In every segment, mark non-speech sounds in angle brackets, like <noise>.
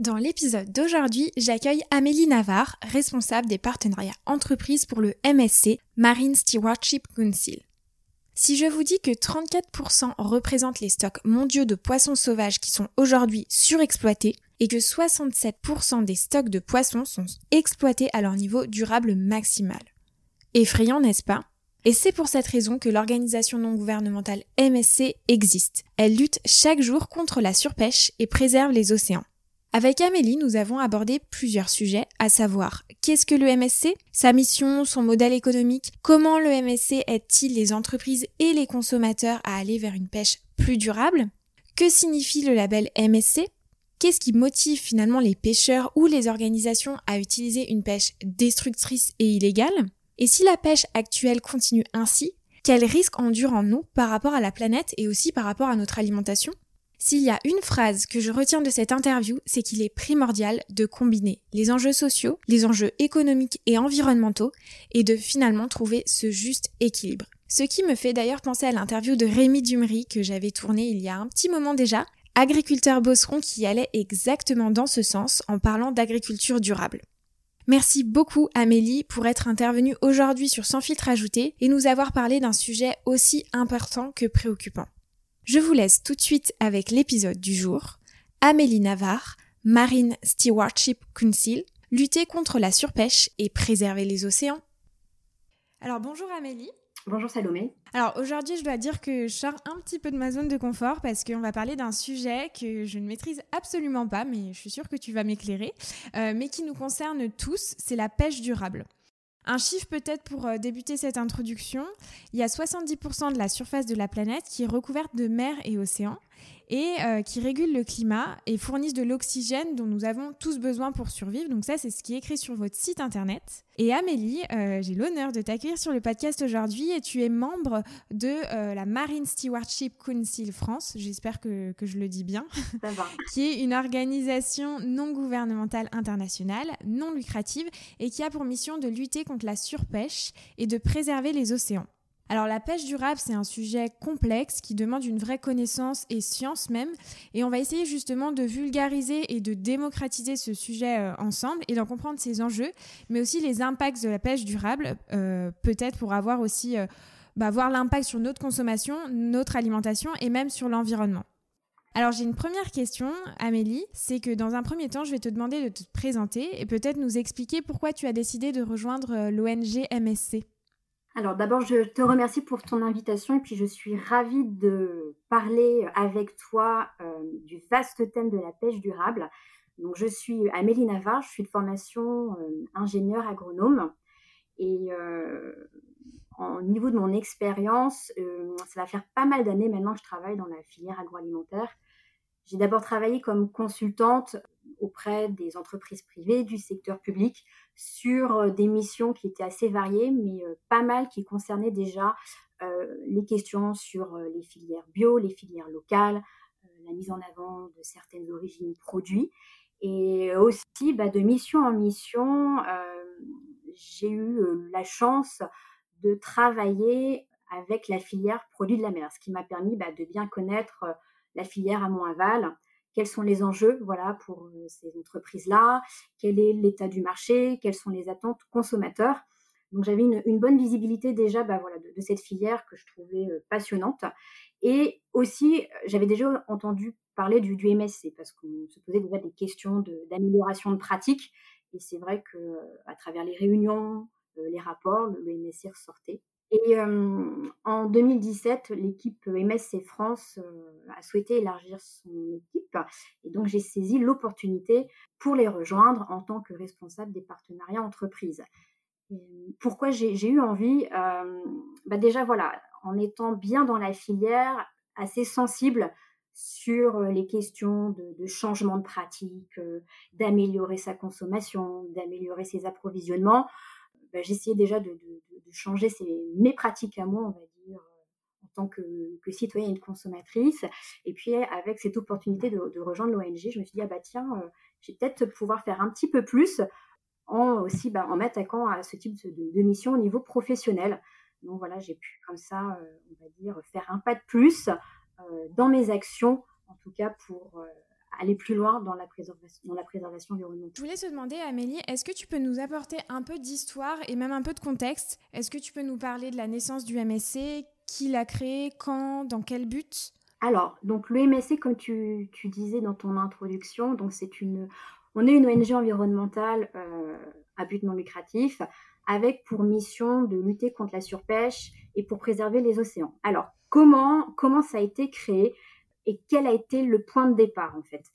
Dans l'épisode d'aujourd'hui, j'accueille Amélie Navarre, responsable des partenariats entreprises pour le MSC, Marine Stewardship Council. Si je vous dis que 34% représentent les stocks mondiaux de poissons sauvages qui sont aujourd'hui surexploités et que 67% des stocks de poissons sont exploités à leur niveau durable maximal. Effrayant, n'est-ce pas? Et c'est pour cette raison que l'organisation non gouvernementale MSC existe. Elle lutte chaque jour contre la surpêche et préserve les océans. Avec Amélie, nous avons abordé plusieurs sujets, à savoir qu'est-ce que le MSC, sa mission, son modèle économique, comment le MSC aide-t-il les entreprises et les consommateurs à aller vers une pêche plus durable, que signifie le label MSC, qu'est-ce qui motive finalement les pêcheurs ou les organisations à utiliser une pêche destructrice et illégale, et si la pêche actuelle continue ainsi, quels risques endurons-nous par rapport à la planète et aussi par rapport à notre alimentation? S'il y a une phrase que je retiens de cette interview, c'est qu'il est primordial de combiner les enjeux sociaux, les enjeux économiques et environnementaux et de finalement trouver ce juste équilibre. Ce qui me fait d'ailleurs penser à l'interview de Rémi Dumery que j'avais tourné il y a un petit moment déjà, agriculteur bosseron qui allait exactement dans ce sens en parlant d'agriculture durable. Merci beaucoup Amélie pour être intervenue aujourd'hui sur Sans filtre ajouté et nous avoir parlé d'un sujet aussi important que préoccupant. Je vous laisse tout de suite avec l'épisode du jour. Amélie Navarre, Marine Stewardship Council, lutter contre la surpêche et préserver les océans. Alors bonjour Amélie. Bonjour Salomé. Alors aujourd'hui, je dois dire que je sors un petit peu de ma zone de confort parce qu'on va parler d'un sujet que je ne maîtrise absolument pas, mais je suis sûre que tu vas m'éclairer, euh, mais qui nous concerne tous, c'est la pêche durable. Un chiffre peut-être pour euh, débuter cette introduction, il y a 70% de la surface de la planète qui est recouverte de mers et océans et euh, qui régulent le climat et fournissent de l'oxygène dont nous avons tous besoin pour survivre. Donc ça, c'est ce qui est écrit sur votre site internet. Et Amélie, euh, j'ai l'honneur de t'accueillir sur le podcast aujourd'hui et tu es membre de euh, la Marine Stewardship Council France, j'espère que, que, je le dis bien, <laughs> qui est une organisation non gouvernementale internationale, non lucrative et qui a pour mission de lutter contre la surpêche et de préserver les océans. Alors la pêche durable, c'est un sujet complexe qui demande une vraie connaissance et science même. Et on va essayer justement de vulgariser et de démocratiser ce sujet euh, ensemble et d'en comprendre ses enjeux, mais aussi les impacts de la pêche durable, euh, peut-être pour avoir aussi, euh, bah, voir l'impact sur notre consommation, notre alimentation et même sur l'environnement. Alors j'ai une première question, Amélie, c'est que dans un premier temps, je vais te demander de te présenter et peut-être nous expliquer pourquoi tu as décidé de rejoindre l'ONG MSC. Alors d'abord, je te remercie pour ton invitation et puis je suis ravie de parler avec toi euh, du vaste thème de la pêche durable. Donc je suis Amélie Navarre, je suis de formation euh, ingénieur agronome et euh, au niveau de mon expérience, ça va faire pas mal d'années maintenant que je travaille dans la filière agroalimentaire. J'ai d'abord travaillé comme consultante auprès des entreprises privées, du secteur public, sur euh, des missions qui étaient assez variées, mais euh, pas mal qui concernaient déjà euh, les questions sur les filières bio, les filières locales, la mise en avant de certaines origines produits. Et aussi, bah, de mission en mission, j'ai eu la chance de travailler avec la filière produits de la mer, ce qui m'a permis bah, de bien connaître la filière amont-aval, quels sont les enjeux voilà, pour euh, ces entreprises-là, quel est l'état du marché, quelles sont les attentes consommateurs? Donc j'avais une, bonne visibilité déjà bah, voilà, de, cette filière que je trouvais euh, passionnante. Et aussi, j'avais déjà entendu parler du, du MSC parce qu'on se posait des questions d'amélioration de, pratique. Et c'est vrai que à travers les réunions, euh, les rapports, le, MSC ressortait. Et en 2017, l'équipe MSC France a souhaité élargir son équipe. Et donc, j'ai saisi l'opportunité pour les rejoindre en tant que responsable des partenariats entreprises. pourquoi j'ai eu envie bah Déjà, voilà, en étant bien dans la filière, assez sensible sur les questions de, changement de pratique, d'améliorer sa consommation, d'améliorer ses approvisionnements. Bah, j'essayais déjà de, changer mes pratiques à moi, on va dire, en tant que, citoyenne et consommatrice. Et puis, avec cette opportunité de, rejoindre l'ONG, je me suis dit, ah bah tiens, je vais peut-être pouvoir faire un petit peu plus en aussi bah, en m'attaquant à ce type de, mission au niveau professionnel. Donc voilà, j'ai pu comme ça, on va dire, faire un pas de plus dans mes actions, en tout cas pour aller plus loin dans la préservation, dans la préservation environnementale. Je voulais te demander, Amélie, est-ce que tu peux nous apporter un peu d'histoire et même un peu de contexte? Est-ce que tu peux nous parler de la naissance du MSC Qui l'a créé? Quand? Dans quel but? Alors, donc le MSC, comme tu, tu, disais dans ton introduction, donc c'est une, on est une ONG environnementale euh, à but non lucratif avec pour mission de lutter contre la surpêche et pour préserver les océans. Alors, comment, comment ça a été créé? Et quel a été le point de départ en fait?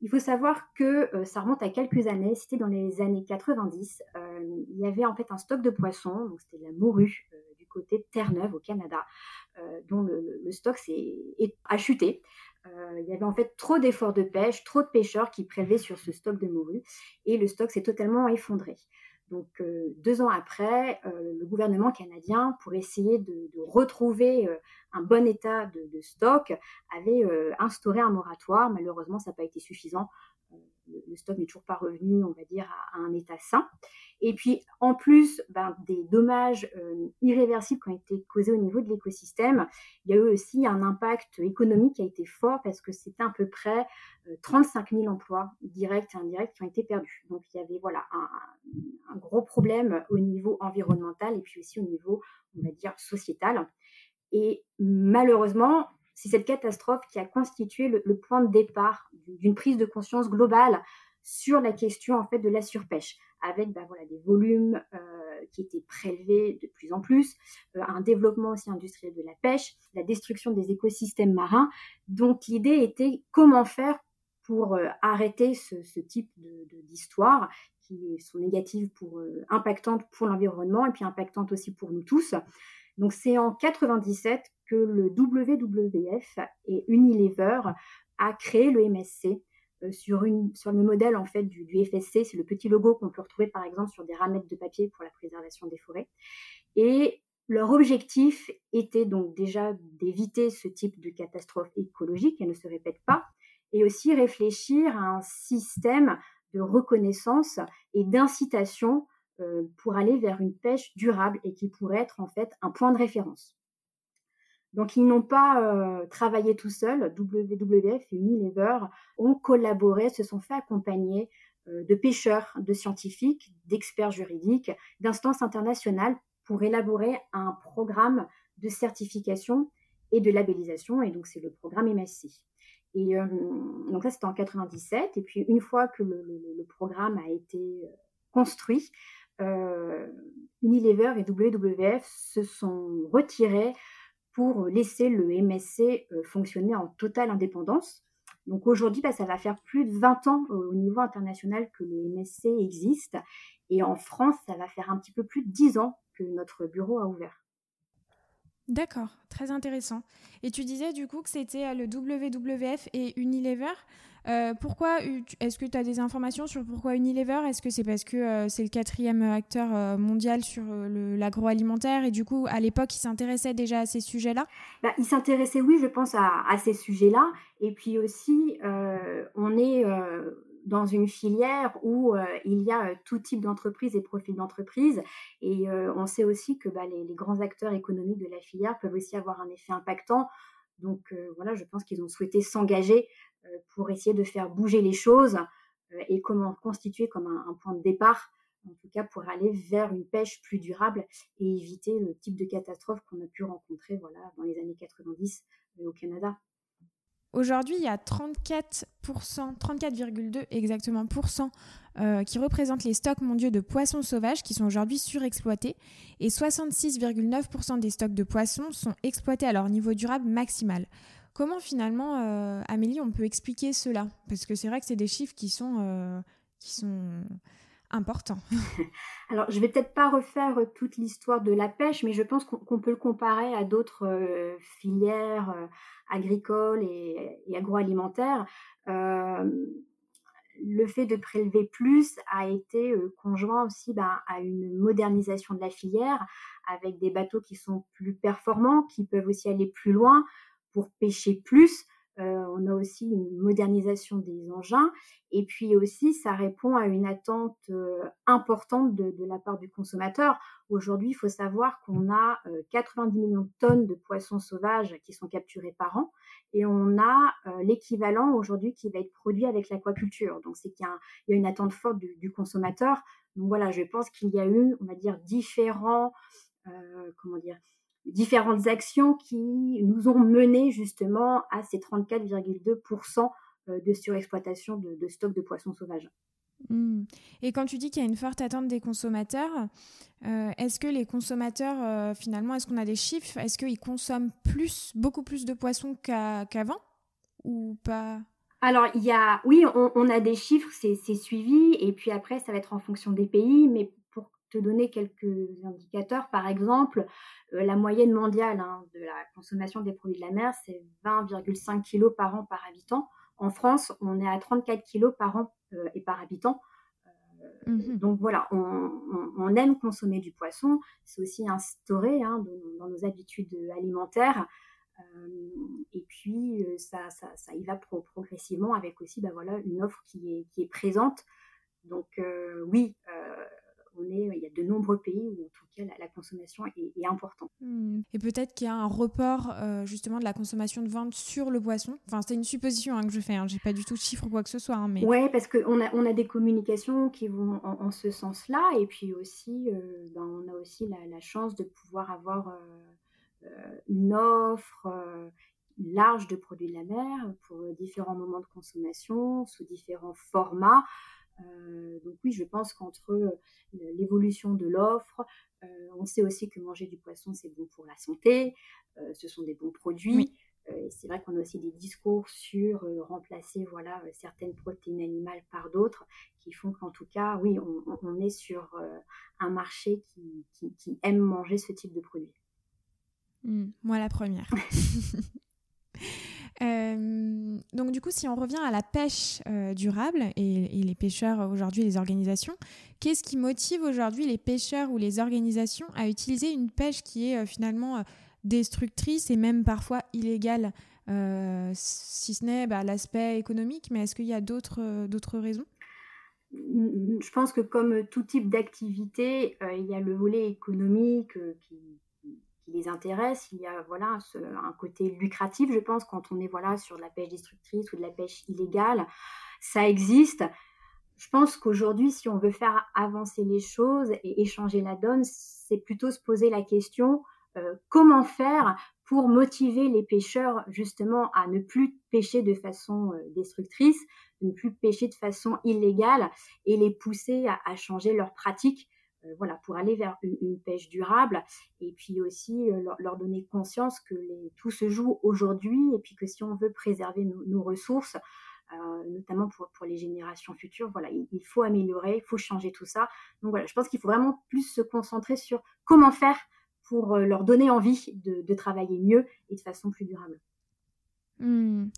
Il faut savoir que euh, ça remonte à quelques années, c'était dans les années 90. Euh, il y avait en fait un stock de poissons, donc c'était la morue euh, du côté Terre-Neuve au Canada, dont le, stock a chuté. il y avait en fait trop d'efforts de pêche, trop de pêcheurs qui prélevaient sur ce stock de morue et le stock s'est totalement effondré. Donc euh, deux ans après, euh, le gouvernement canadien, pour essayer de, retrouver euh, un bon état de, stock, avait instauré un moratoire. Malheureusement, ça n'a pas été suffisant le stock n'est toujours pas revenu, on va dire, à, un état sain. Et puis, en plus ben, des dommages euh, irréversibles qui ont été causés au niveau de l'écosystème, il y a eu aussi un impact économique qui a été fort parce que c'était à peu près 35 euh, 000 emplois directs et indirects qui ont été perdus. Donc, il y avait voilà un, un gros problème au niveau environnemental et puis aussi au niveau, on va dire, sociétal. Et malheureusement, c'est cette catastrophe qui a constitué le, point de départ d'une prise de conscience globale sur la question en fait de la surpêche, avec bah, voilà, des volumes euh, qui étaient prélevés de plus en plus, euh, un développement aussi industriel de la pêche, la destruction des écosystèmes marins. Donc l'idée était comment faire pour euh, arrêter ce, type d'histoire qui sont négatives pour impactantes pour l'environnement et puis impactantes aussi pour nous tous. Donc c'est en 97 que le WWF et Unilever a créé le MSC euh, sur, le modèle en fait du, FSC, c'est le petit logo qu'on peut retrouver par exemple sur des ramettes de papier pour la préservation des forêts. Et leur objectif était donc déjà d'éviter ce type de catastrophe écologique, qu'elle ne se répète pas, et aussi réfléchir à un système de reconnaissance et d'incitation euh, pour aller vers une pêche durable et qui pourrait être en fait un point de référence. Donc ils n'ont pas euh, travaillé tout seuls, WWF et Unilever ont collaboré, se sont fait accompagner euh, de pêcheurs, de scientifiques, d'experts juridiques, d'instances internationales pour élaborer un programme de certification et de labellisation, et donc c'est le programme MSC. Et donc ça c'était en 97, et puis une fois que le, programme a été construit, euh, Unilever et WWF se sont retirés pour laisser le MSC euh, fonctionner en totale indépendance. Donc aujourd'hui, bah, ça va faire plus de 20 ans au niveau international que le MSC existe. Et en France, ça va faire un petit peu plus de 10 ans que notre bureau a ouvert. D'accord, très intéressant. Et tu disais du coup que c'était euh, le WWF et Unilever. Euh, pourquoi Est-ce que tu as des informations sur pourquoi Unilever? Est-ce que c'est parce que euh, c'est le quatrième acteur mondial sur l'agroalimentaire? Et du coup à l'époque il s'intéressait déjà à ces sujets-là? Bah, Il s'intéressait, oui, je pense à, ces sujets-là. Et puis aussi, on est dans une filière où euh, il y a euh, tout type d'entreprise et profil d'entreprise. Et euh, on sait aussi que bah, les, grands acteurs économiques de la filière peuvent aussi avoir un effet impactant. Donc voilà, je pense qu'ils ont souhaité s'engager pour essayer de faire bouger les choses et comment constituer comme un, point de départ, en tout cas pour aller vers une pêche plus durable et éviter le type de catastrophe qu'on a pu rencontrer voilà, dans les années 90 au Canada. Aujourd'hui, il y a 34%, 34,2 exactement euh, qui représentent les stocks mondiaux de poissons sauvages qui sont aujourd'hui surexploités et 66,9% des stocks de poissons sont exploités à leur niveau durable maximal. Comment finalement, euh, Amélie, on peut expliquer cela? Parce que c'est vrai que c'est des chiffres qui sont, euh, qui sont importants. <laughs> <laughs> Alors, je vais peut-être pas refaire toute l'histoire de la pêche, mais je pense qu'on peut le comparer à d'autres euh, filières agricoles et, agroalimentaires. le fait de prélever plus a été conjoint aussi ben, à une modernisation de la filière avec des bateaux qui sont plus performants, qui peuvent aussi aller plus loin, pour pêcher plus. Euh, on a aussi une modernisation des engins et puis aussi ça répond à une attente euh, importante de, la part du consommateur. Aujourd'hui, il faut savoir qu'on a 90 euh, millions de tonnes de poissons sauvages qui sont capturés par an et on a l'équivalent aujourd'hui qui va être produit avec l'aquaculture. Donc c'est qu'il y, a une attente forte du, du, consommateur. Donc voilà, je pense qu'il y a eu, on va dire, différents, comment dire, différentes actions qui nous ont mené justement à ces 34,2% euh, de surexploitation de, de stocks de poissons sauvages. Hmm. Et quand tu dis qu'il y a une forte attente des consommateurs, euh, est-ce que les consommateurs, euh, finalement, est-ce qu'on a des chiffres? Est-ce qu'ils consomment plus, beaucoup plus de poissons qu'avant? Ou pas? Alors, il y a, oui, on, on a des chiffres, c'est suivi, et puis après, ça va être en fonction des pays, mais donner quelques indicateurs. Par exemple, euh, la moyenne mondiale hein, de la consommation des produits de la mer, c'est 20,5 kg par an par habitant. En France, on est à 34 kg par an euh, et par habitant. Euh, mmh donc voilà, on, aime consommer du poisson. C'est aussi instauré hein, dans, nos habitudes alimentaires. et puis, ça, ça, ça, y va progressivement avec aussi bah, voilà, une offre qui est, qui est présente. Donc oui, il y a de nombreux pays où en tout cas la, consommation est, importante. Hmm. Et peut-être qu'il y a un report euh, justement de la consommation de viande sur le poisson. Enfin, c'est une supposition hein, que je fais. Hein. J'ai pas du tout de chiffre ou quoi que ce soit. Hein, mais... Ouais, parce qu'on a, on a des communications qui vont en, ce sens-là. Et puis aussi, euh, ben, on a aussi la, chance de pouvoir avoir euh, une offre large de produits de la mer pour différents moments de consommation, sous différents formats. Euh, donc oui, je pense qu'entre euh, l'évolution de l'offre, euh, on sait aussi que manger du poisson, c'est bon pour la santé, ce sont des bons produits. c'est vrai qu'on a aussi des discours sur remplacer voilà certaines protéines animales par d'autres qui font qu'en tout cas, oui, on, est sur un marché qui, aime manger ce type de produit. Mmh, moi la première. <laughs> <laughs> Euh, donc du coup, si on revient à la pêche euh, durable et, les pêcheurs aujourd'hui, les organisations, qu'est-ce qui motive aujourd'hui les pêcheurs ou les organisations à utiliser une pêche qui est euh, finalement destructrice et même parfois illégale, si ce n'est bah, l'aspect économique, mais est-ce qu'il y a d'autres d'autres raisons? Je pense que comme tout type d'activité, il y a le volet économique qui, qui les intéresse. Il y a voilà un côté lucratif, je pense, quand on est voilà sur de la pêche destructrice ou de la pêche illégale. Ça existe. Je pense qu'aujourd'hui, si on veut faire avancer les choses et échanger la donne, c'est plutôt se poser la question euh, comment faire pour motiver les pêcheurs justement à ne plus pêcher de façon euh, destructrice, de ne plus pêcher de façon illégale et les pousser à, à changer leurs pratiques voilà, pour aller vers une, pêche durable et puis aussi euh, leur, donner conscience que tout se joue aujourd'hui et puis que si on veut préserver nos, ressources, euh, notamment pour, les générations futures, voilà, il, faut améliorer, il faut changer tout ça. Donc voilà, je pense qu'il faut vraiment plus se concentrer sur comment faire pour leur donner envie de, travailler mieux et de façon plus durable. Mmh.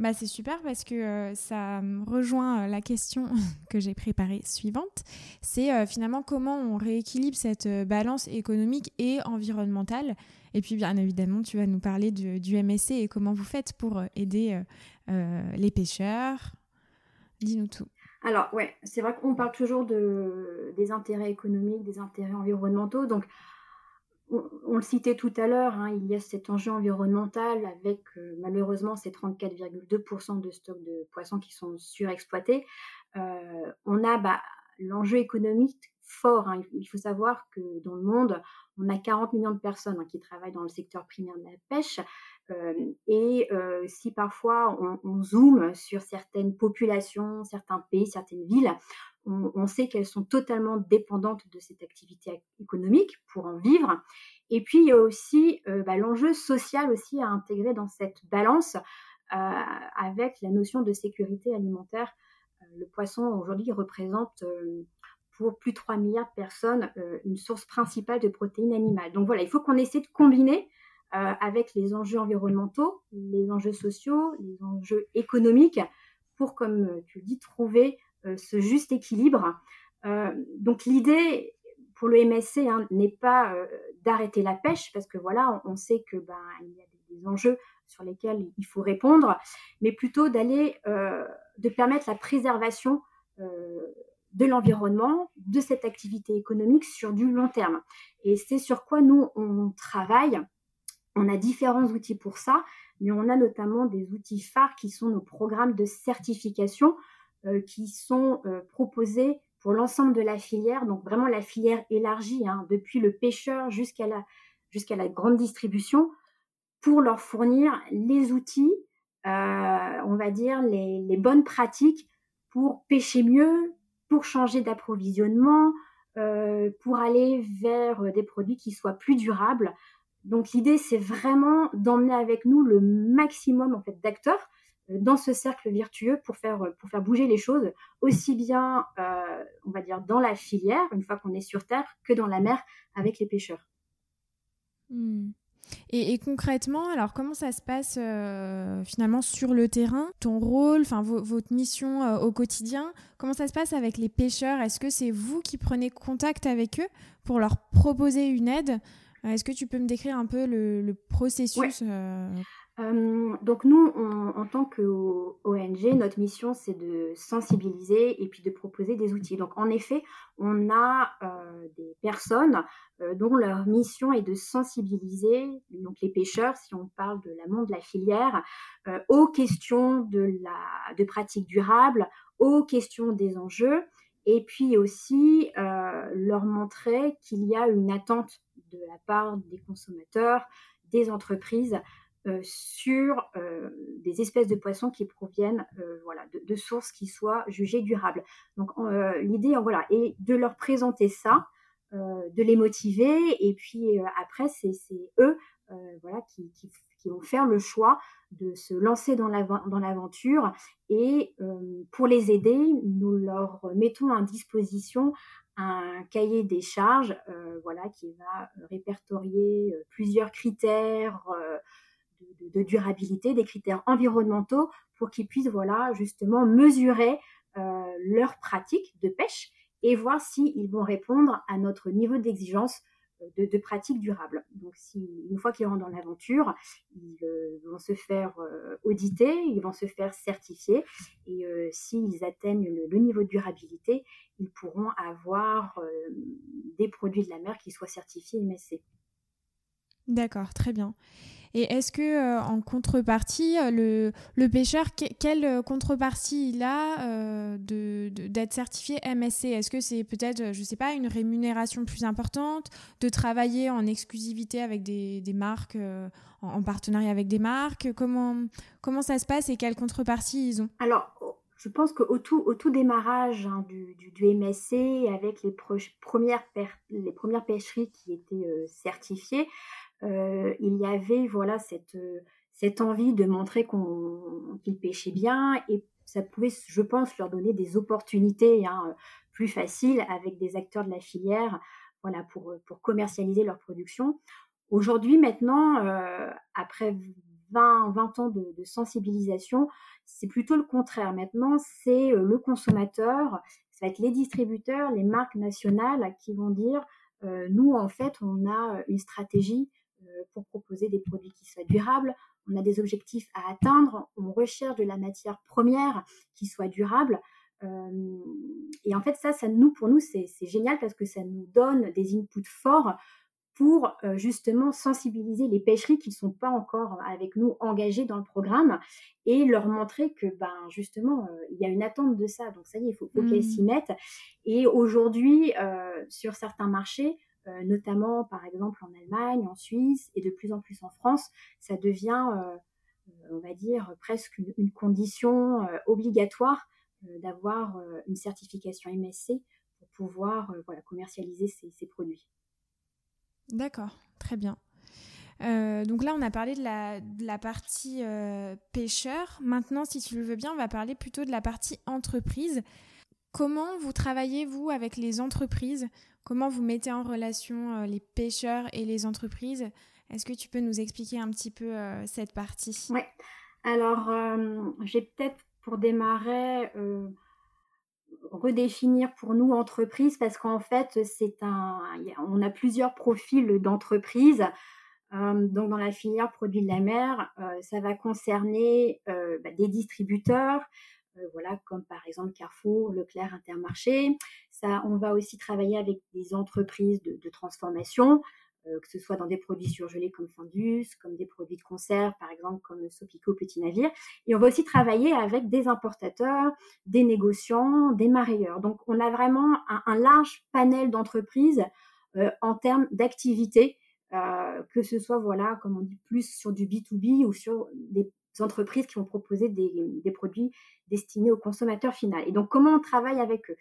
Bah, c'est super parce que euh, ça rejoint euh, la question <laughs> que j'ai préparée suivante. C'est euh, finalement comment on rééquilibre cette balance économique et environnementale. Et puis bien évidemment, tu vas nous parler du, MSC et comment vous faites pour aider les pêcheurs. Dis-nous tout. Alors ouais, c'est vrai qu'on parle toujours de, des intérêts économiques, des intérêts environnementaux. Donc on, le citait tout à l'heure, hein, il y a cet enjeu environnemental avec euh, malheureusement ces 34,2% de stocks de poissons qui sont surexploités. Euh, on a bah, l'enjeu économique fort. Hein. Il faut savoir que dans le monde, on a 40 millions de personnes hein, qui travaillent dans le secteur primaire de la pêche. et si parfois on, zoome sur certaines populations, certains pays, certaines villes, on, sait qu'elles sont totalement dépendantes de cette activité économique pour en vivre. Et puis il y a aussi bah, l'enjeu social aussi à intégrer dans cette balance avec la notion de sécurité alimentaire. le poisson aujourd'hui représente pour plus de 3 milliards de personnes une source principale de protéines animales. Donc voilà, il faut qu'on essaie de combiner euh, avec les enjeux environnementaux, les enjeux sociaux, les enjeux économiques, pour, comme euh, tu le dis, trouver euh, ce juste équilibre. donc l'idée pour le MSC hein, n'est pas d'arrêter la pêche, parce que voilà, on, sait que ben il y a des, enjeux sur lesquels il faut répondre, mais plutôt d'aller, de permettre la préservation de l'environnement, de cette activité économique sur du long terme. Et c'est sur quoi nous, on travaille on a différents outils pour ça, mais on a notamment des outils phares qui sont nos programmes de certification euh, qui sont euh, proposés pour l'ensemble de la filière, donc vraiment la filière élargie, hein, depuis le pêcheur jusqu'à la, jusqu'à la grande distribution, pour leur fournir les outils, euh, on va dire les, bonnes pratiques pour pêcher mieux, pour changer d'approvisionnement, pour aller vers des produits qui soient plus durables. Donc l'idée, c'est vraiment d'emmener avec nous le maximum en fait d'acteurs euh, dans ce cercle virtueux pour faire, pour faire bouger les choses, aussi bien, euh, on va dire, dans la filière, une fois qu'on est sur Terre, que dans la mer avec les pêcheurs. Hmm. Et, concrètement, alors comment ça se passe euh, finalement sur le terrain? Ton rôle, enfin votre mission au quotidien, comment ça se passe avec les pêcheurs? Est-ce que c'est vous qui prenez contact avec eux pour leur proposer une aide? Euh, est-ce que tu peux me décrire un peu le, processus euh? Euh, donc nous, en tant qu'ONG, notre mission, c'est de sensibiliser et puis de proposer des outils. Donc en effet, on a des personnes dont leur mission est de sensibiliser donc les pêcheurs, si on parle de l'amont de la filière, aux questions de la de pratiques durables, aux questions des enjeux, et puis aussi leur montrer qu'il y a une attente de la part des consommateurs, des entreprises, euh, sur euh, des espèces de poissons qui proviennent euh, voilà, de, sources qui soient jugées durables. Donc l'idée voilà, est de leur présenter ça, de les motiver, et puis après, c'est eux voilà, qui, vont faire le choix de se lancer dans l'aventure. Et pour les aider, nous leur mettons à disposition un cahier des charges voilà, qui va répertorier plusieurs critères euh, de, durabilité, des critères environnementaux pour qu'ils puissent voilà, justement mesurer leurs pratiques de pêche et voir s'ils vont répondre à notre niveau d'exigence de, pratiques durables. Donc, si, une fois qu'ils rentrent dans l'aventure, ils euh, vont se faire euh, auditer, ils vont se faire certifier, et euh, s'ils atteignent le, niveau de durabilité, ils pourront avoir des produits de la mer qui soient certifiés MSC. D'accord, très bien. Et est-ce que euh, en contrepartie, euh, le, pêcheur, quelle euh, contrepartie il a d'être certifié MSC Est-ce que c'est peut-être, je ne sais pas, une rémunération plus importante, de travailler en exclusivité avec des, des marques, en, partenariat avec des marques? Comment, comment ça se passe et quelle contrepartie ils ont? Alors, je pense qu'au tout, au tout démarrage hein, du, du, MSC, avec les, premières, les premières pêcheries qui étaient certifiées, euh, il y avait voilà cette, euh, cette envie de montrer qu'ils pêchaient bien et ça pouvait, je pense, leur donner des opportunités hein, plus faciles avec des acteurs de la filière voilà, pour, pour commercialiser leur production. Aujourd'hui, maintenant, euh, après 20, 20 ans de, sensibilisation, c'est plutôt le contraire. Maintenant, c'est le consommateur, ça va être les distributeurs, les marques nationales qui vont dire, euh, nous, en fait, on a une stratégie euh, pour proposer des produits qui soient durables. On a des objectifs à atteindre. On recherche de la matière première qui soit durable. Euh, et en fait, ça, ça nous, pour nous, c'est génial parce que ça nous donne des inputs forts pour euh, justement sensibiliser les pêcheries qui ne sont pas encore avec nous engagées dans le programme et leur montrer que ben justement il y a une attente de ça donc ça y est il faut, qu'elles mmh. s'y mettent et aujourd'hui sur certains marchés notamment par exemple en Allemagne, en Suisse et de plus en plus en France, ça devient, on va dire, presque une, condition obligatoire d'avoir une certification MSC pour pouvoir voilà, commercialiser ces produits. D'accord, très bien. Euh, donc là, on a parlé de la, partie euh, pêcheur. Maintenant, si tu le veux bien, on va parler plutôt de la partie entreprise. Comment vous travaillez, vous, avec les entreprises? Comment vous mettez en relation euh, les pêcheurs et les entreprises? Est-ce que tu peux nous expliquer un petit peu cette partie? Oui. Alors, j'ai peut-être pour démarrer redéfinir pour nous entreprise parce qu'en fait, c'est un, on a plusieurs profils d'entreprise. Euh, donc dans la filière produits de la mer, euh, ça va concerner euh, bah, des distributeurs, voilà comme par exemple Carrefour, Leclerc, Intermarché. Ça, on va aussi travailler avec des entreprises de, transformation, que ce soit dans des produits surgelés comme Findus, comme des produits de conserve, par exemple comme Sopico Petit Navire. Et on va aussi travailler avec des importateurs, des négociants, des marailleurs. Donc on a vraiment un, large panel d'entreprises en termes d'activité euh, que ce soit, voilà, comme on dit, plus sur du B2B ou sur des entreprises qui vont proposer des, produits destinés au consommateur final. Et donc, comment on travaille avec eux?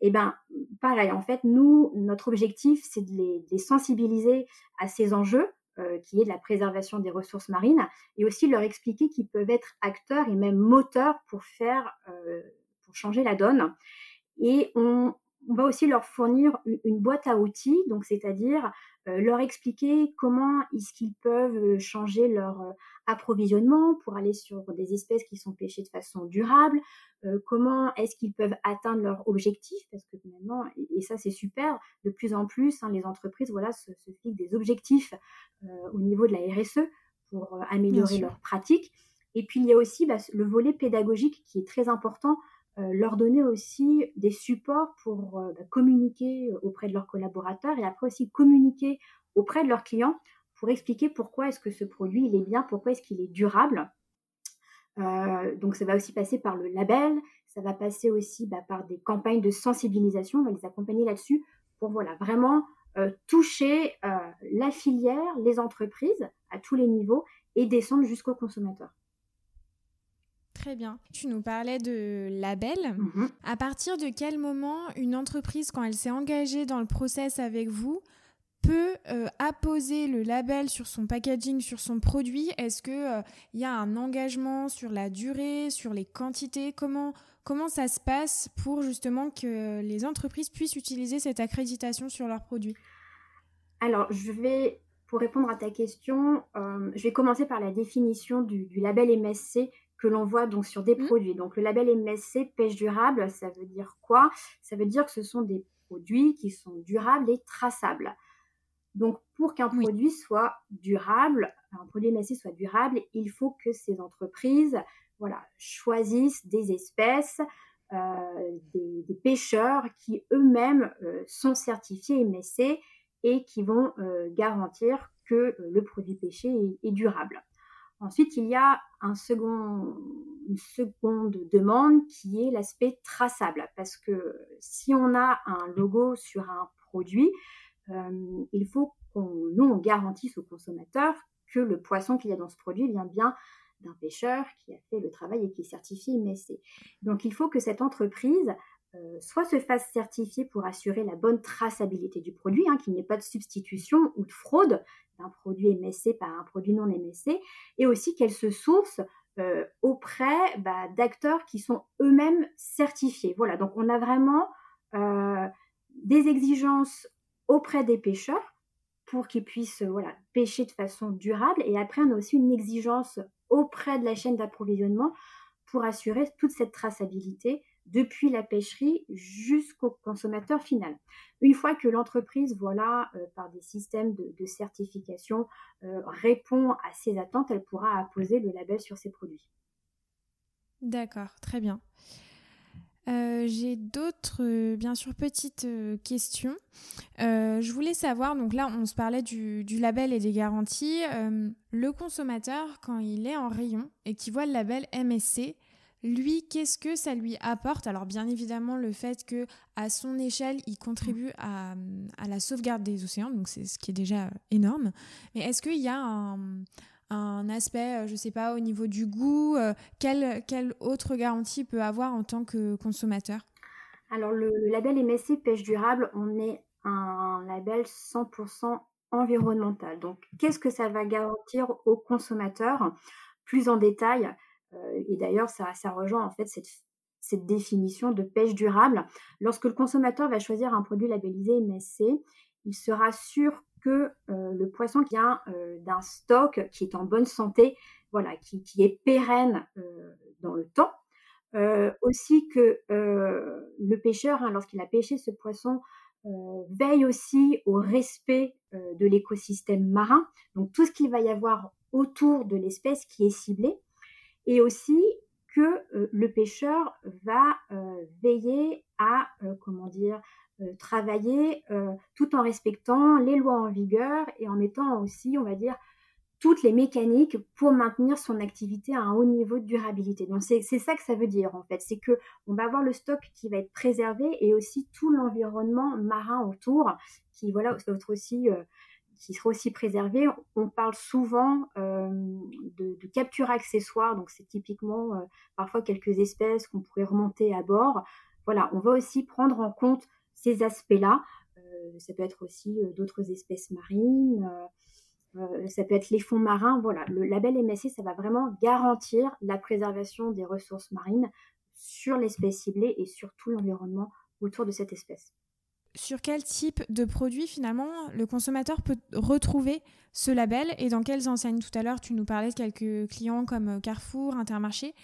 Eh bien, pareil, en fait, nous, notre objectif, c'est de les, sensibiliser à ces enjeux, euh, qui est de la préservation des ressources marines, et aussi leur expliquer qu'ils peuvent être acteurs et même moteurs pour faire, euh, pour changer la donne. Et on, on va aussi leur fournir une, boîte à outils, donc c'est-à-dire leur expliquer comment est-ce qu'ils peuvent euh, changer leur euh, approvisionnement pour aller sur des espèces qui sont pêchées de façon durable, comment est-ce qu'ils peuvent atteindre leurs objectifs, parce que finalement, et, ça c'est super, de plus en plus, hein, les entreprises voilà, se, se, fixent des objectifs au niveau de la RSE pour améliorer leurs pratiques. Et puis il y a aussi bah, le volet pédagogique qui est très important euh, leur donner aussi des supports pour euh, bah, communiquer auprès de leurs collaborateurs et après aussi communiquer auprès de leurs clients pour expliquer pourquoi est-ce que ce produit est bien, pourquoi est-ce qu'il est durable. Euh, donc ça va aussi passer par le label, ça va passer aussi bah, par des campagnes de sensibilisation, on va les accompagner là-dessus pour voilà vraiment toucher la filière, les entreprises à tous les niveaux et descendre jusqu'au consommateur. Très bien. Tu nous parlais de label. Mhm. À partir de quel moment une entreprise, quand elle s'est engagée dans le process avec vous, peut euh, apposer le label sur son packaging, sur son produit? Est-ce qu'il il euh, y a un engagement sur la durée, sur les quantités? Comment, comment ça se passe pour justement que les entreprises puissent utiliser cette accréditation sur leurs produits? Alors, je vais, pour répondre à ta question, euh, je vais commencer par la définition du, du label MSC que l'on voit donc sur des mmh. produits. Donc le label MSC pêche durable, ça veut dire quoi? Ça veut dire que ce sont des produits qui sont durables et traçables. Donc pour qu'un produit soit durable, un produit MSC soit durable, il faut que ces entreprises voilà, choisissent des espèces, euh, des, pêcheurs qui eux-mêmes euh, sont certifiés MSC et qui vont euh, garantir que le produit pêché est durable. Ensuite, il y a une seconde demande qui est l'aspect traçable. Parce que si on a un logo sur un produit, euh, il faut qu'on nous on garantisse au consommateur que le poisson qu'il y a dans ce produit vient bien d'un pêcheur qui a fait le travail et qui est certifié MSC. Donc il faut que cette entreprise euh, soit se fasse certifier pour assurer la bonne traçabilité du produit, hein, qu'il n'y ait pas de substitution ou de fraude d'un produit MSC par un produit non MSC, et aussi qu'elle se source euh, auprès bah, d'acteurs qui sont eux-mêmes certifiés. Voilà, donc on a vraiment euh, des exigences auprès des pêcheurs pour qu'ils puissent voilà, pêcher de façon durable, et après on a aussi une exigence auprès de la chaîne d'approvisionnement pour assurer toute cette traçabilité depuis la pêcherie jusqu'au consommateur final. Une fois que l'entreprise, voilà, euh, par des systèmes de, certification, euh, répond à ces attentes, elle pourra apposer le label sur ses produits. D'accord, très bien. Euh, j'ai d'autres, bien sûr, petites questions. je voulais savoir, donc là, on se parlait du, du label et des garanties. le consommateur, quand il est en rayon et qu'il voit le label MSC, lui, qu'est-ce que ça lui apporte? Alors bien évidemment le fait que à son échelle, il contribue à, la sauvegarde des océans, donc c'est ce qui est déjà énorme. Mais est-ce qu'il y a un, aspect, je ne sais pas, au niveau du goût, quelle, quelle autre garantie peut avoir en tant que consommateur? Alors le, le label MSC pêche durable, on est un label 100% environnemental. Donc, qu'est-ce que ça va garantir aux consommateurs? Plus en détail euh, Et d'ailleurs, ça, rejoint en fait cette, définition de pêche durable. Lorsque le consommateur va choisir un produit labellisé MSC, il sera sûr que euh, le poisson vient euh, d'un stock qui est en bonne santé, voilà, qui, est pérenne dans le temps. aussi que le pêcheur, hein, lorsqu'il a pêché ce poisson, veille aussi au respect euh, de l'écosystème marin, donc tout ce qu'il va y avoir autour de l'espèce qui est ciblée, et aussi que euh, le pêcheur va euh, veiller à, comment dire, travailler tout en respectant les lois en vigueur et en mettant aussi, on va dire, toutes les mécaniques pour maintenir son activité à un haut niveau de durabilité. Donc c'est ça que ça veut dire en fait, c'est que on va avoir le stock qui va être préservé et aussi tout l'environnement marin autour qui voilà aussi euh, qui sera aussi préservé. On parle souvent euh, de, capture accessoire, donc c'est typiquement euh, parfois quelques espèces qu'on pourrait remonter à bord. Voilà, on va aussi prendre en compte ces aspects-là. ça peut être aussi d'autres espèces marines. Euh, ça peut être les fonds marins. Voilà, le label MSC, ça va vraiment garantir la préservation des ressources marines sur l'espèce ciblée et sur tout l'environnement autour de cette espèce. Sur quel type de produit finalement le consommateur peut retrouver ce label et dans quelles enseignes? Tout à l'heure, tu nous parlais de quelques clients comme Carrefour, Intermarché.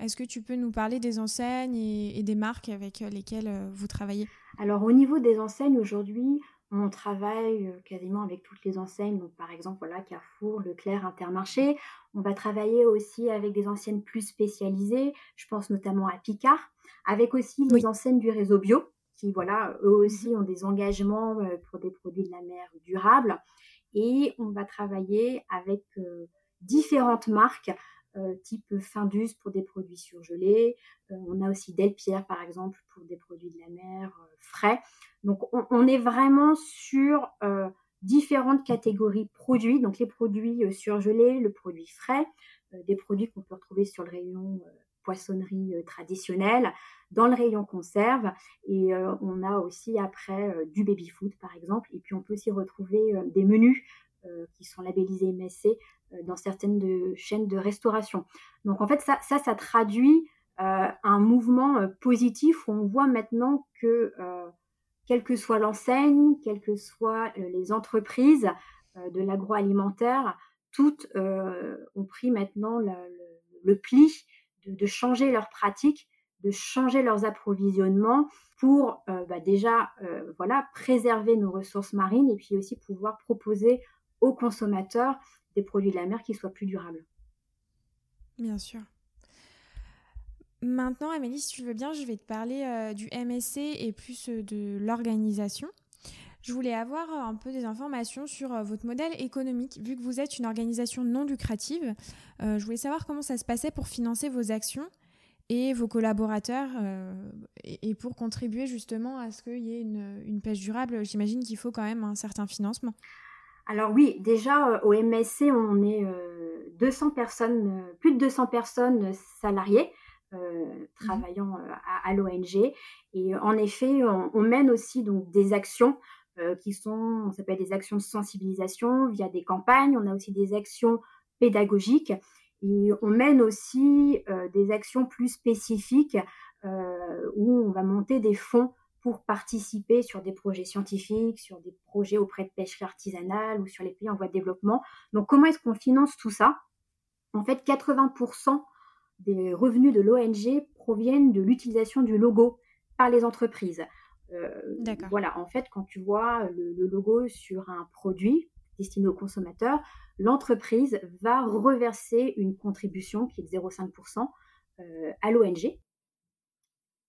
Est-ce que tu peux nous parler des enseignes et, des marques avec lesquelles euh, vous travaillez? Alors au niveau des enseignes aujourd'hui, on travaille quasiment avec toutes les enseignes, donc par exemple voilà, Carrefour, Leclerc, Intermarché. On va travailler aussi avec des enseignes plus spécialisées, je pense notamment à Picard, avec aussi les enseignes du réseau bio, qui voilà, eux aussi ont des engagements pour des produits de la mer durables. Et on va travailler avec différentes marques euh, type Findus pour des produits surgelés. Euh, on a aussi Delpierre, par exemple, pour des produits de la mer euh, frais. Donc, on, est vraiment sur différentes catégories produits. Donc, les produits surgelés, le produit frais, des produits qu'on peut retrouver sur le rayon poissonnerie traditionnelle, dans le rayon conserve. Et on a aussi après du baby food, par exemple. Et puis, on peut aussi retrouver des menus qui sont labellisés MSC euh, dans certaines de, chaînes de restauration. Donc en fait, ça, ça, ça traduit euh, un mouvement euh, positif où on voit maintenant que, quelle que soit l'enseigne, quelles que soient les entreprises de l'agroalimentaire, toutes ont pris maintenant le, pli de, changer leurs pratiques, de changer leurs approvisionnements pour bah, déjà voilà préserver nos ressources marines et puis aussi pouvoir proposer aux consommateurs des produits de la mer qui soient plus durables. Bien sûr. Maintenant, Amélie, si tu veux bien, je vais te parler euh, du MSC et plus euh, de l'organisation. Je voulais avoir euh, un peu des informations sur votre modèle économique. Vu que vous êtes une organisation non lucrative, je voulais savoir comment ça se passait pour financer vos actions et vos collaborateurs et, pour contribuer justement à ce qu'il y ait une, une pêche durable. J'imagine qu'il faut quand même un certain financement. Alors oui, déjà euh, au MSC, on est 200 euh, personnes, euh, plus de 200 personnes salariées mmh travaillant à, l'ONG. Et en effet, on, mène aussi donc des actions qui sont, ça être des actions de sensibilisation via des campagnes. On a aussi des actions pédagogiques et on mène aussi des actions plus spécifiques où on va monter des fonds pour participer sur des projets scientifiques, sur des projets auprès de pêcheries artisanales ou sur les pays en voie de développement. Donc comment est-ce qu'on finance tout ça? En fait, 80% des revenus de l'ONG proviennent de l'utilisation du logo par les entreprises. Euh, voilà, en fait, quand tu vois le, logo sur un produit destiné aux consommateurs, l'entreprise va reverser une contribution qui est de 0,5% euh, à l'ONG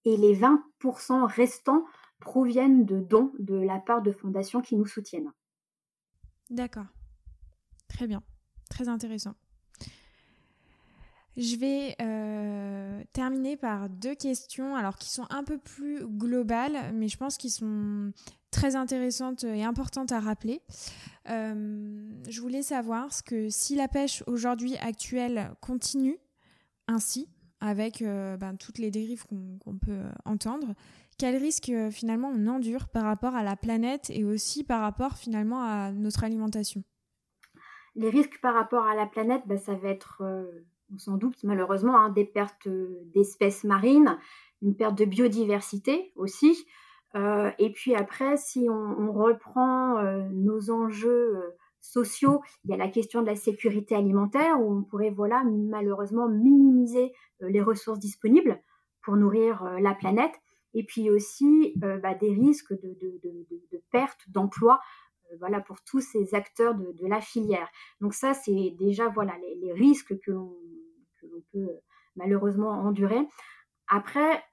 et les 20% restants proviennent de dons de la part de fondations qui nous soutiennent. D'accord. Très bien. Très intéressant. Je vais euh, terminer par deux questions, alors qui sont un peu plus globales, mais je pense qu'ils sont très intéressantes et importantes à rappeler. Euh, je voulais savoir ce que si la pêche aujourd'hui actuelle continue ainsi, avec euh, ben, toutes les dérives qu'on peut entendre, quel risque finalement on endure par rapport à la planète et aussi par rapport finalement à notre alimentation? Les risques par rapport à la planète, ben, ça va être s'en doute malheureusement, hein, des pertes euh, d'espèces marines, une perte de biodiversité aussi. Euh, et puis après, si on, reprend euh, nos enjeux sociaux, il y a la question de la sécurité alimentaire où on pourrait voilà malheureusement minimiser les ressources disponibles pour nourrir la planète. Et puis aussi bah, des risques de, de perte d'emplois euh, voilà, pour tous ces acteurs de, la filière. Donc ça, c'est déjà voilà les, risques que l'on peut euh, malheureusement endurer. Après,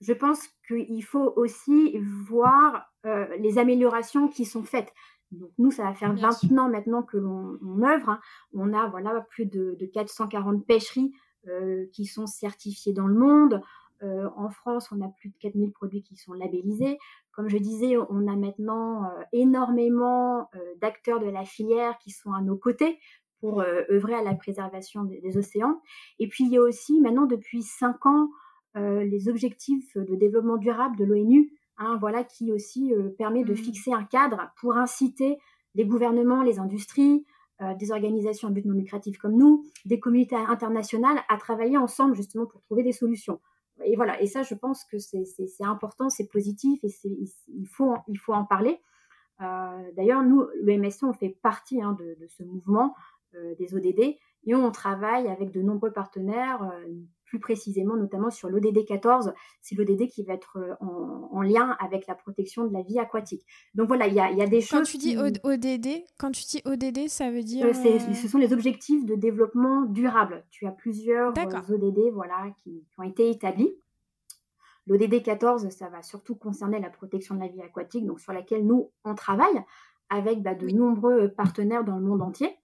je pense qu'il faut aussi voir euh, les améliorations qui sont faites. Donc nous, ça va faire 20 ans maintenant que l'on œuvre. Hein. On a voilà plus de, 440 pêcheries qui sont certifiées dans le monde. En France, on a plus de 4000 produits qui sont labellisés. Comme je disais, on a maintenant euh, énormément euh, d'acteurs de la filière qui sont à nos côtés pour euh, œuvrer à la préservation des, océans. Et puis il y a aussi maintenant depuis cinq ans les objectifs de développement durable de l'ONU, hein, voilà qui aussi permet de mmh. fixer un cadre pour inciter les gouvernements, les industries, des organisations à but non lucratif comme nous, des communautés internationales à travailler ensemble justement pour trouver des solutions et voilà, et ça, je pense que c'est important, c'est positif et il faut, il faut en parler. Euh, d'ailleurs, nous, le MSC, on fait partie hein, de, ce mouvement euh, des ODD et on travaille avec de nombreux partenaires, euh, plus précisément notamment sur l'ODD 14. C'est l'ODD qui va être en, lien avec la protection de la vie aquatique. Donc voilà, il y a, y a, des choses. Quand tu dis ODD, quand tu dis ODD, ça veut dire. ce sont les objectifs de développement durable. Tu as plusieurs ODD voilà, qui, qui ont été établis. L'ODD 14, ça va surtout concerner la protection de la vie aquatique, donc sur laquelle nous, on travaille avec bah, de nombreux partenaires dans le monde entier.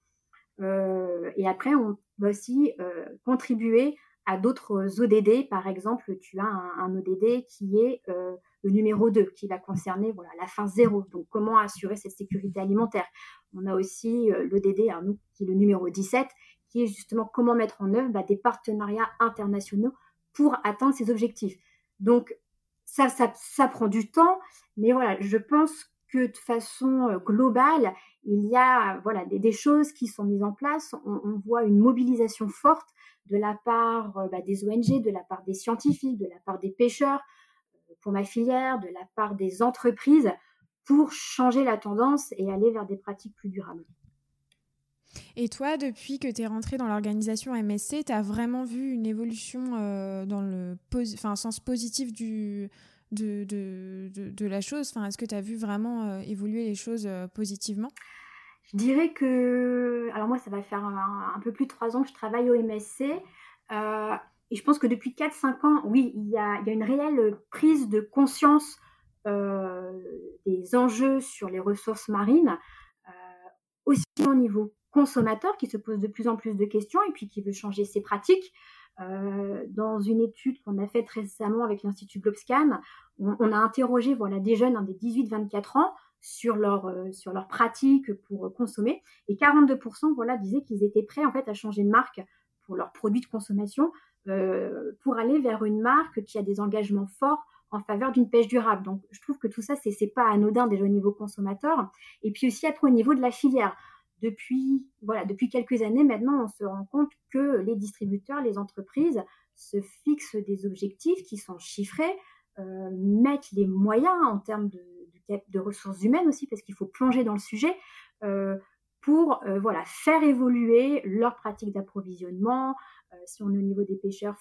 Euh, et après, on va aussi euh, contribuer d'autres ODD. Par exemple, tu as un, ODD qui est euh, le numéro 2, qui va concerner voilà, la fin zéro. Donc, comment assurer cette sécurité alimentaire? On a aussi l'ODD, nous, qui est le numéro 17, qui est justement comment mettre en œuvre bah, des partenariats internationaux pour atteindre ces objectifs. Donc, ça, ça, prend du temps, mais voilà, je pense que de façon globale, il y a voilà des, choses qui sont mises en place. On, voit une mobilisation forte de la part bah, des ONG, de la part des scientifiques, de la part des pêcheurs, pour ma filière, de la part des entreprises, pour changer la tendance et aller vers des pratiques plus durables. Et toi, depuis que tu es rentré dans l'organisation MSC, tu as vraiment vu une évolution dans le sens positif du, de, de, de, la chose enfin, Est-ce que tu as vu vraiment euh, évoluer les choses euh, positivement? Je dirais que. Alors, moi, ça va faire un, peu plus de trois ans que je travaille au MSC. et je pense que depuis 4-5 ans, oui, il y a, il y a une réelle prise de conscience des enjeux sur les ressources marines, aussi au niveau consommateur qui se pose de plus en plus de questions et puis qui veut changer ses pratiques. Euh, dans une étude qu'on a faite récemment avec l'Institut Globscan, on, a interrogé voilà, des jeunes hein, des 18-24 ans sur leur, euh, sur leur pratique pour consommer et 42% voilà, disaient qu'ils étaient prêts en fait à changer de marque pour leurs produits de consommation euh, pour aller vers une marque qui a des engagements forts en faveur d'une pêche durable. Donc je trouve que tout ça, c'est pas anodin déjà au niveau consommateur et puis aussi après au niveau de la filière depuis, voilà, depuis quelques années maintenant, on se rend compte que les distributeurs, les entreprises se fixent des objectifs qui sont chiffrés, euh, mettent les moyens en termes de, ressources humaines aussi, parce qu'il faut plonger dans le sujet, euh, pour euh, voilà, faire évoluer leurs pratiques d'approvisionnement, si on est au niveau des pêcheurs,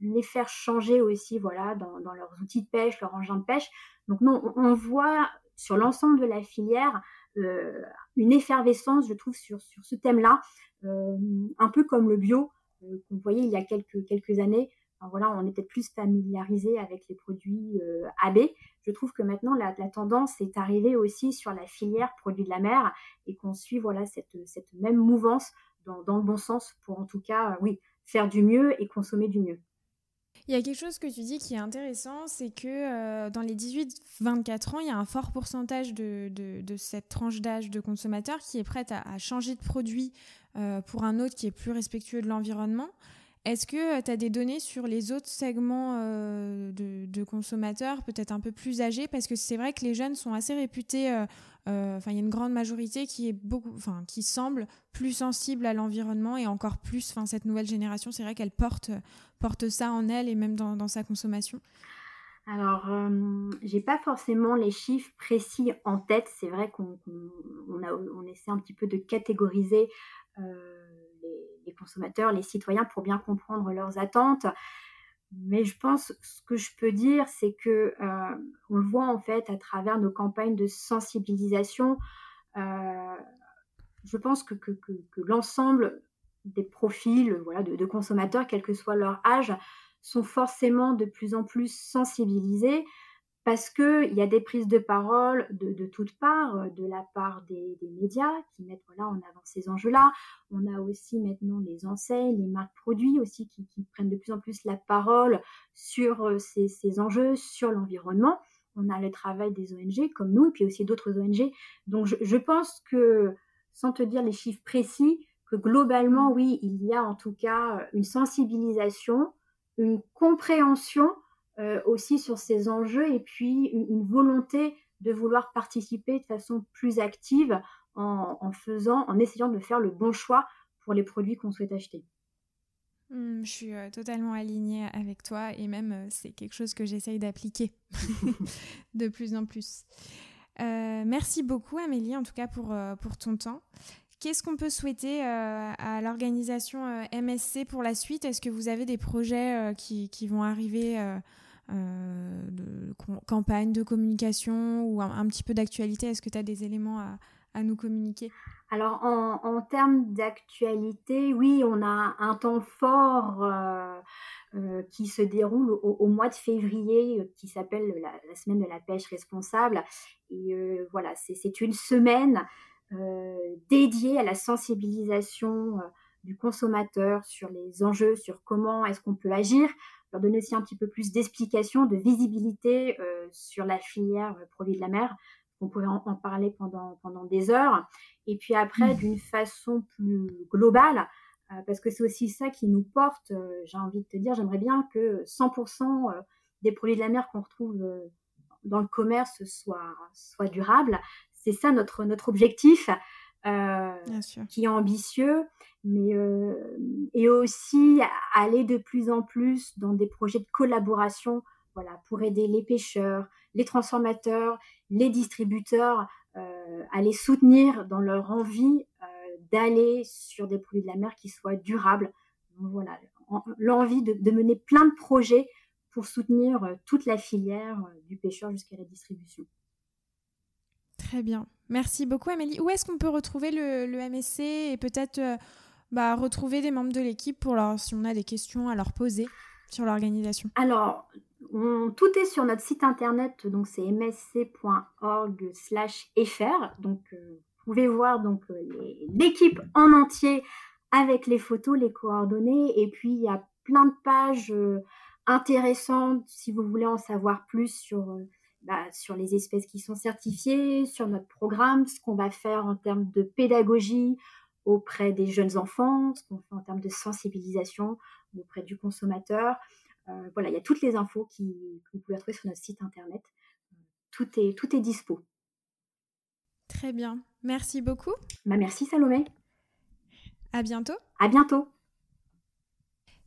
les faire changer aussi voilà, dans, leurs outils de pêche, leurs engins de pêche. Donc non, on voit sur l'ensemble de la filière une effervescence, je trouve, sur, ce thème-là, euh, un peu comme le bio euh, qu'on voyait il y a quelques, années. on était plus familiarisé avec les produits AB. Je trouve que maintenant la, tendance est arrivée aussi sur la filière produits de la mer et qu'on suit voilà cette, même mouvance dans, dans, le bon sens pour en tout cas, oui, faire du mieux et consommer du mieux. Il y a quelque chose que tu dis qui est intéressant, c'est que euh, dans les 18-24 ans, il y a un fort pourcentage de, cette tranche d'âge de consommateurs qui est prête à, changer de produit euh, pour un autre qui est plus respectueux de l'environnement. Est-ce que euh, tu as des données sur les autres segments de, consommateurs, peut-être un peu plus âgés? Parce que c'est vrai que les jeunes sont assez réputés, enfin il y a une grande majorité qui est beaucoup, qui semble plus sensible à l'environnement et encore plus, cette nouvelle génération, c'est vrai qu'elle porte, porte ça en elle et même dans, sa consommation? Alors, j'ai pas forcément les chiffres précis en tête. C'est vrai qu'on on, essaie un petit peu de catégoriser les, consommateurs, les citoyens, pour bien comprendre leurs attentes. Mais je pense, ce que je peux dire, c'est que euh, on le voit en fait à travers nos campagnes de sensibilisation. Euh, je pense que, l'ensemble des profils voilà, de, consommateurs, quel que soit leur âge, sont forcément de plus en plus sensibilisés parce qu'il y a des prises de parole de, de toutes parts, euh, de la part des, médias qui mettent voilà, en avant ces enjeux-là. On a aussi maintenant les enseignes, les marques produits aussi qui, prennent de plus en plus la parole sur euh, ces, enjeux, sur l'environnement. On a le travail des ONG comme nous et puis aussi d'autres ONG. Donc je pense que, sans te dire les chiffres précis, que globalement, oui, il y a en tout cas une sensibilisation, une compréhension euh, aussi sur ces enjeux et puis une, volonté de vouloir participer de façon plus active en, faisant, en essayant de faire le bon choix pour les produits qu'on souhaite acheter. Hmm, je suis euh, totalement alignée avec toi et même euh, c'est quelque chose que j'essaye d'appliquer <laughs> de plus en plus. merci beaucoup Amélie en tout cas pour, pour ton temps. Qu'est-ce qu'on peut souhaiter à l'organisation MSC pour la suite? Est-ce que vous avez des projets qui, qui, vont arriver euh, de campagne de communication ou un, petit peu d'actualité? Est-ce que tu as des éléments à, nous communiquer? Alors, en, termes d'actualité, oui, on a un temps fort euh, euh, qui se déroule au, mois de février, qui s'appelle la, semaine de la pêche responsable. Et voilà, c'est une semaine dédiée à la sensibilisation du consommateur sur les enjeux, sur comment est-ce qu'on peut agir leur donner aussi un petit peu plus d'explication, de visibilité euh, sur la filière euh, produits de la mer. On pourrait en, parler pendant, pendant des heures. Et puis après, mmh. d'une façon plus globale, euh, parce que c'est aussi ça qui nous porte, j'ai envie de te dire, j'aimerais bien que 100% des produits de la mer qu'on retrouve dans le commerce soient, soient durables. C'est ça notre, notre objectif. Euh, qui est ambitieux, mais euh, et aussi aller de plus en plus dans des projets de collaboration, voilà, pour aider les pêcheurs, les transformateurs, les distributeurs euh, à les soutenir dans leur envie d'aller sur des produits de la mer qui soient durables. voilà, l'envie de, de, mener plein de projets pour soutenir toute la filière du pêcheur jusqu'à la distribution. Très bien. Merci beaucoup Amélie. Où est-ce qu'on peut retrouver le, MSC et peut-être euh, bah, retrouver des membres de l'équipe pour leur, si on a des questions à leur poser sur l'organisation? Alors, tout est sur notre site internet, donc c'est msc.org/fr. Donc, euh, vous pouvez voir donc euh, l'équipe en entier avec les photos, les coordonnées, et puis il y a plein de pages intéressantes si vous voulez en savoir plus sur bah, sur les espèces qui sont certifiées, sur notre programme, ce qu'on va faire en termes de pédagogie auprès des jeunes enfants, ce qu'on fait en termes de sensibilisation auprès du consommateur. Euh, voilà, il y a toutes les infos qui, que vous pouvez retrouver sur notre site internet. Tout est, tout est dispo. Très bien. Merci beaucoup. Bah, merci Salomé. À bientôt. À bientôt.